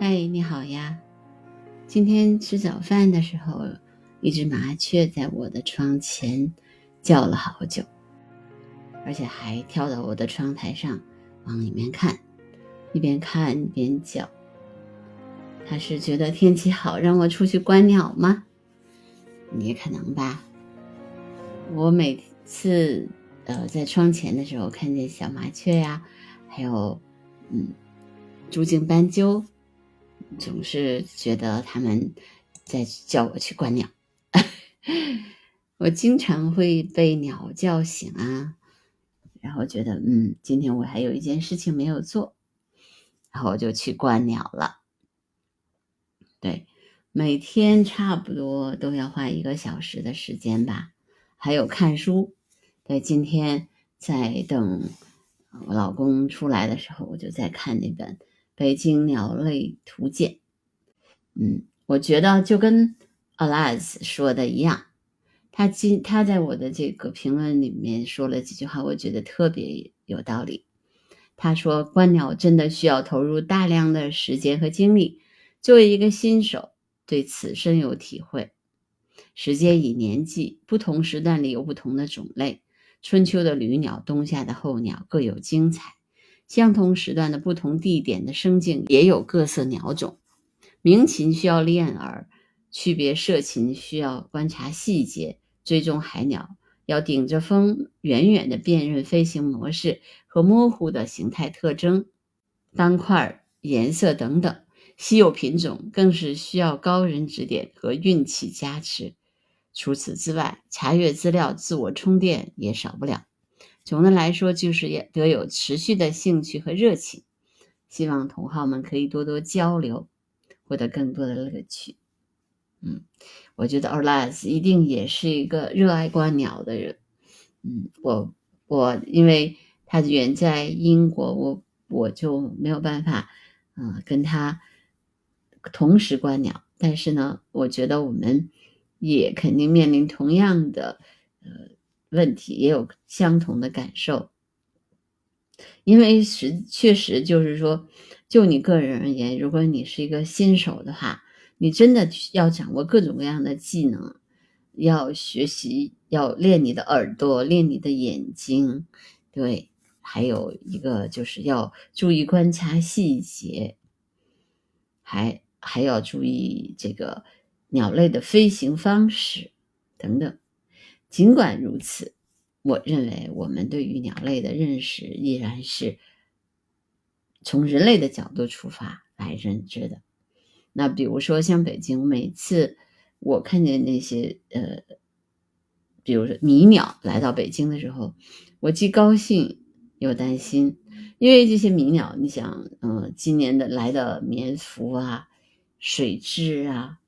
嗨，你好呀！今天吃早饭的时候，一只麻雀在我的窗前叫了好久，而且还跳到我的窗台上往里面看，一边看一边叫。它是觉得天气好，让我出去观鸟吗？也可能吧。我每次呃在窗前的时候，看见小麻雀呀，还有嗯珠颈斑鸠。总是觉得他们在叫我去观鸟，我经常会被鸟叫醒啊，然后觉得嗯，今天我还有一件事情没有做，然后我就去观鸟了。对，每天差不多都要花一个小时的时间吧，还有看书。对，今天在等我老公出来的时候，我就在看那本。北京鸟类图鉴，嗯，我觉得就跟 Alas 说的一样，他今他在我的这个评论里面说了几句话，我觉得特别有道理。他说观鸟真的需要投入大量的时间和精力，作为一个新手，对此深有体会。时间以年计，不同时段里有不同的种类，春秋的旅鸟，冬夏的候鸟各有精彩。相同时段的不同地点的声境也有各色鸟种。鸣禽需要练耳，区别射禽需要观察细节，追踪海鸟要顶着风远远的辨认飞行模式和模糊的形态特征、斑块、颜色等等。稀有品种更是需要高人指点和运气加持。除此之外，查阅资料、自我充电也少不了。总的来说，就是也得有持续的兴趣和热情。希望同好们可以多多交流，获得更多的乐趣。嗯，我觉得 Orlas 一定也是一个热爱观鸟的人。嗯，我我因为他远在英国，我我就没有办法，嗯，跟他同时观鸟。但是呢，我觉得我们也肯定面临同样的，呃。问题也有相同的感受，因为实确实就是说，就你个人而言，如果你是一个新手的话，你真的要掌握各种各样的技能，要学习，要练你的耳朵，练你的眼睛，对，还有一个就是要注意观察细节，还还要注意这个鸟类的飞行方式等等。尽管如此，我认为我们对于鸟类的认识依然是从人类的角度出发来认知的。那比如说，像北京，每次我看见那些呃，比如说迷鸟来到北京的时候，我既高兴又担心，因为这些迷鸟，你想，嗯，今年的来的棉服啊、水蛭啊，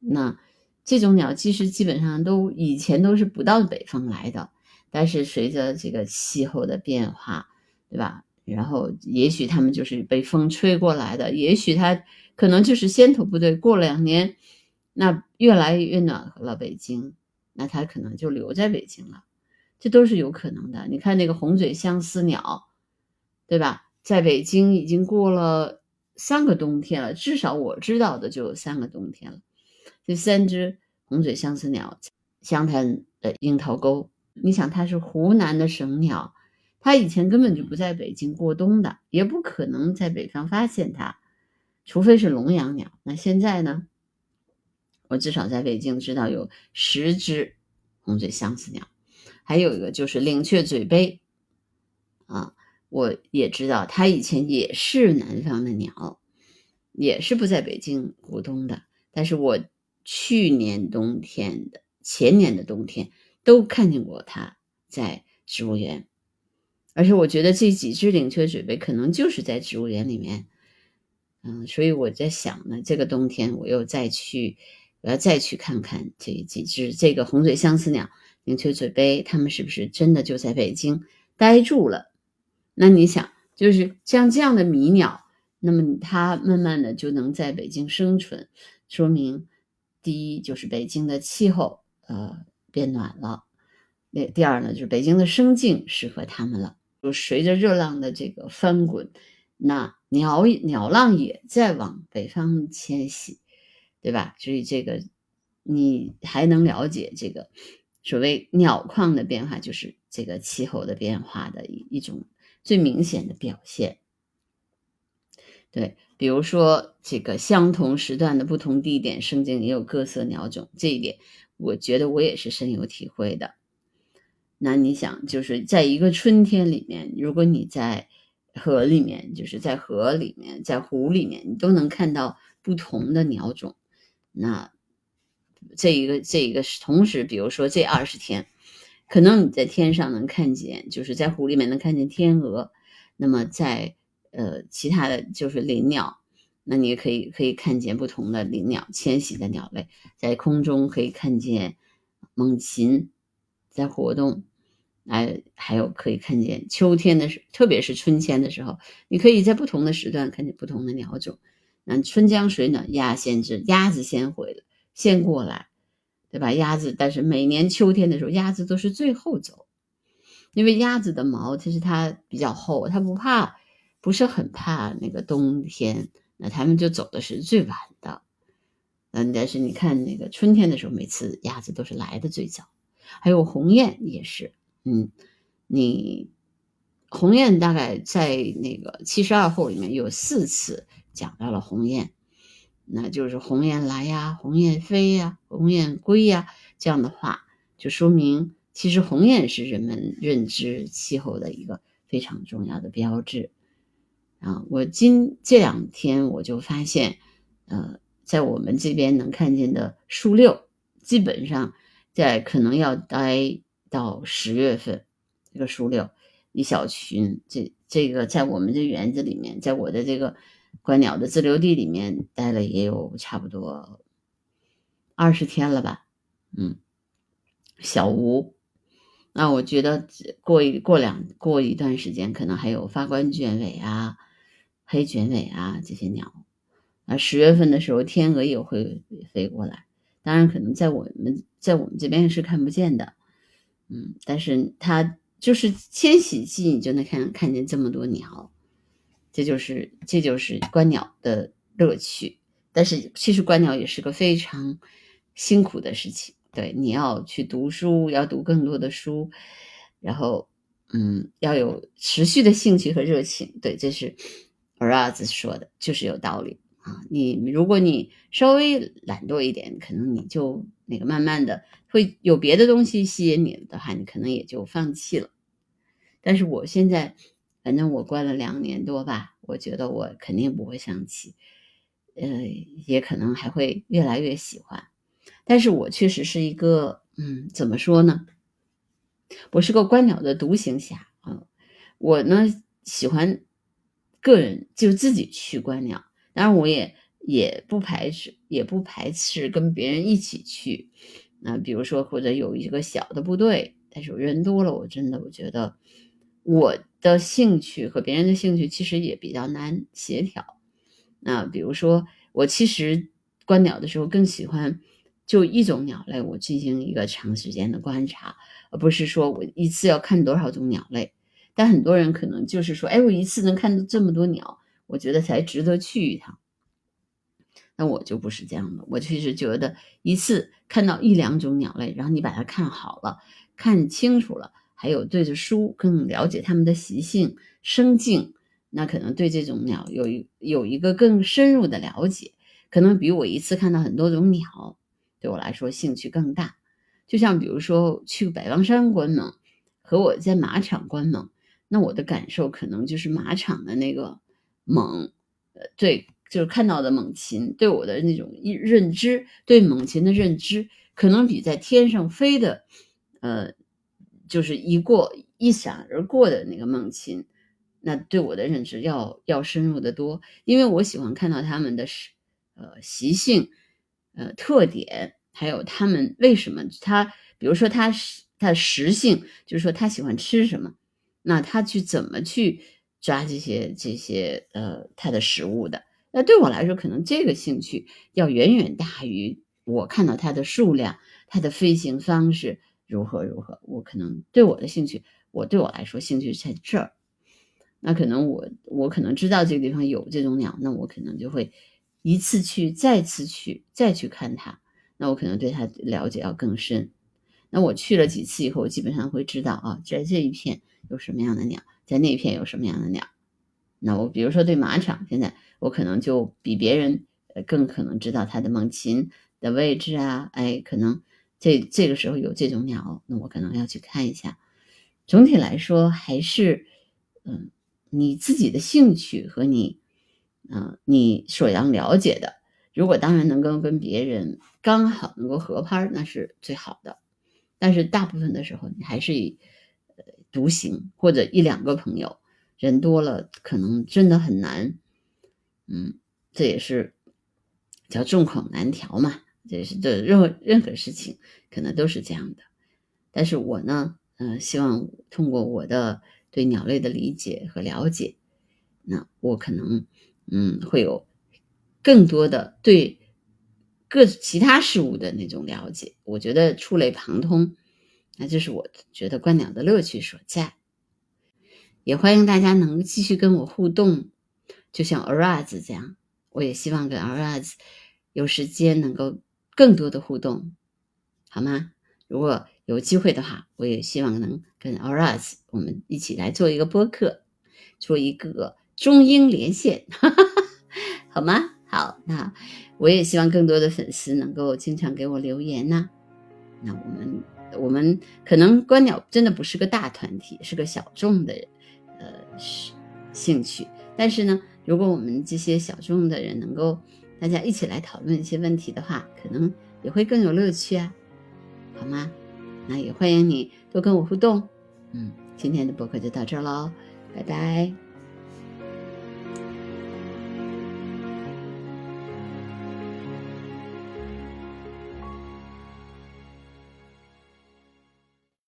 那。这种鸟其实基本上都以前都是不到北方来的，但是随着这个气候的变化，对吧？然后也许它们就是被风吹过来的，也许它可能就是先头部队。过两年，那越来越暖和了，北京，那它可能就留在北京了，这都是有可能的。你看那个红嘴相思鸟，对吧？在北京已经过了三个冬天了，至少我知道的就有三个冬天了。这三只红嘴相思鸟，湘潭的樱桃沟，你想它是湖南的省鸟，它以前根本就不在北京过冬的，也不可能在北方发现它，除非是笼养鸟。那现在呢？我至少在北京知道有十只红嘴相思鸟，还有一个就是领雀嘴杯，啊，我也知道它以前也是南方的鸟，也是不在北京过冬的，但是我。去年冬天的、前年的冬天都看见过它在植物园，而且我觉得这几只领雀嘴杯可能就是在植物园里面。嗯，所以我在想呢，这个冬天我又再去，我要再去看看这几只这个红嘴相思鸟、领雀嘴杯，它们是不是真的就在北京待住了？那你想，就是像这样的迷鸟，那么它慢慢的就能在北京生存，说明。第一就是北京的气候，呃，变暖了。那第二呢，就是北京的生境适合它们了。就随着热浪的这个翻滚，那鸟鸟浪也在往北方迁徙，对吧？所以这个你还能了解这个所谓鸟况的变化，就是这个气候的变化的一一种最明显的表现。对，比如说这个相同时段的不同地点，圣经也有各色鸟种，这一点我觉得我也是深有体会的。那你想，就是在一个春天里面，如果你在河里面，就是在河里面，在湖里面，你都能看到不同的鸟种。那这一个，这一个是同时，比如说这二十天，可能你在天上能看见，就是在湖里面能看见天鹅。那么在呃其他的就是林鸟，那你也可以可以看见不同的林鸟迁徙的鸟类，在空中可以看见猛禽。在活动，哎，还有可以看见秋天的时，特别是春天的时候，你可以在不同的时段看见不同的鸟种。那春江水暖鸭先知，鸭子先回来，先过来，对吧？鸭子，但是每年秋天的时候，鸭子都是最后走，因为鸭子的毛其实它比较厚，它不怕，不是很怕那个冬天，那它们就走的是最晚的。嗯，但是你看那个春天的时候，每次鸭子都是来的最早。还有鸿雁也是，嗯，你鸿雁大概在那个七十二候里面有四次讲到了鸿雁，那就是鸿雁来呀，鸿雁飞呀，鸿雁归呀这样的话，就说明其实鸿雁是人们认知气候的一个非常重要的标志啊。我今这两天我就发现，呃，在我们这边能看见的树六基本上。在可能要待到十月份，这个树六一小群，这这个在我们这园子里面，在我的这个观鸟的自留地里面待了也有差不多二十天了吧，嗯，小吴，那我觉得过一过两过一段时间，可能还有发冠卷尾啊、黑卷尾啊这些鸟，啊，十月份的时候天鹅也会飞过来。当然，可能在我们在我们这边是看不见的，嗯，但是它就是迁徙季，你就能看看见这么多鸟，这就是这就是观鸟的乐趣。但是其实观鸟也是个非常辛苦的事情，对，你要去读书，要读更多的书，然后嗯，要有持续的兴趣和热情，对，这是儿儿子说的，就是有道理。啊，你如果你稍微懒惰一点，可能你就那个慢慢的会有别的东西吸引你的话，你可能也就放弃了。但是我现在，反正我关了两年多吧，我觉得我肯定不会放弃，呃，也可能还会越来越喜欢。但是我确实是一个，嗯，怎么说呢？我是个观鸟的独行侠啊，我呢喜欢个人就自己去观鸟。当然，我也也不排斥，也不排斥跟别人一起去。那比如说，或者有一个小的部队，但是人多了，我真的我觉得我的兴趣和别人的兴趣其实也比较难协调。那比如说，我其实观鸟的时候更喜欢就一种鸟类，我进行一个长时间的观察，而不是说我一次要看多少种鸟类。但很多人可能就是说，哎，我一次能看到这么多鸟。我觉得才值得去一趟，那我就不是这样的。我其实觉得一次看到一两种鸟类，然后你把它看好了、看清楚了，还有对着书更了解它们的习性、生境，那可能对这种鸟有一有一个更深入的了解，可能比我一次看到很多种鸟，对我来说兴趣更大。就像比如说去百望山观猛，和我在马场观猛，那我的感受可能就是马场的那个。猛，呃，对，就是看到的猛禽，对我的那种认知，对猛禽的认知，可能比在天上飞的，呃，就是一过一闪而过的那个猛禽，那对我的认知要要深入的多。因为我喜欢看到它们的呃习性，呃特点，还有它们为什么它，比如说它它食性，就是说它喜欢吃什么，那它去怎么去。抓这些这些呃，它的食物的，那对我来说，可能这个兴趣要远远大于我看到它的数量、它的飞行方式如何如何。我可能对我的兴趣，我对我来说兴趣在这儿。那可能我我可能知道这个地方有这种鸟，那我可能就会一次去，再次去，再去看它。那我可能对它了解要更深。那我去了几次以后，我基本上会知道啊，在这一片有什么样的鸟，在那片有什么样的鸟。那我比如说对马场，现在我可能就比别人更可能知道它的猛禽的位置啊，哎，可能这这个时候有这种鸟，那我可能要去看一下。总体来说，还是嗯。你自己的兴趣和你，嗯，你所要了解的，如果当然能够跟别人刚好能够合拍，那是最好的。但是大部分的时候，你还是以呃独行或者一两个朋友，人多了可能真的很难。嗯，这也是叫众口难调嘛，这是这任何任何事情可能都是这样的。但是我呢，嗯，希望通过我的。对鸟类的理解和了解，那我可能嗯会有更多的对各其他事物的那种了解。我觉得触类旁通，那就是我觉得观鸟的乐趣所在。也欢迎大家能继续跟我互动，就像 Araz 这样，我也希望跟 Araz 有时间能够更多的互动，好吗？如果有机会的话，我也希望能跟 Araz 我们一起来做一个播客，做一个中英连线，哈哈哈好吗？好，那我也希望更多的粉丝能够经常给我留言呐。那我们我们可能观鸟真的不是个大团体，是个小众的呃兴趣，但是呢，如果我们这些小众的人能够大家一起来讨论一些问题的话，可能也会更有乐趣啊。好吗？那也欢迎你多跟我互动。嗯，今天的播客就到这儿喽，拜拜。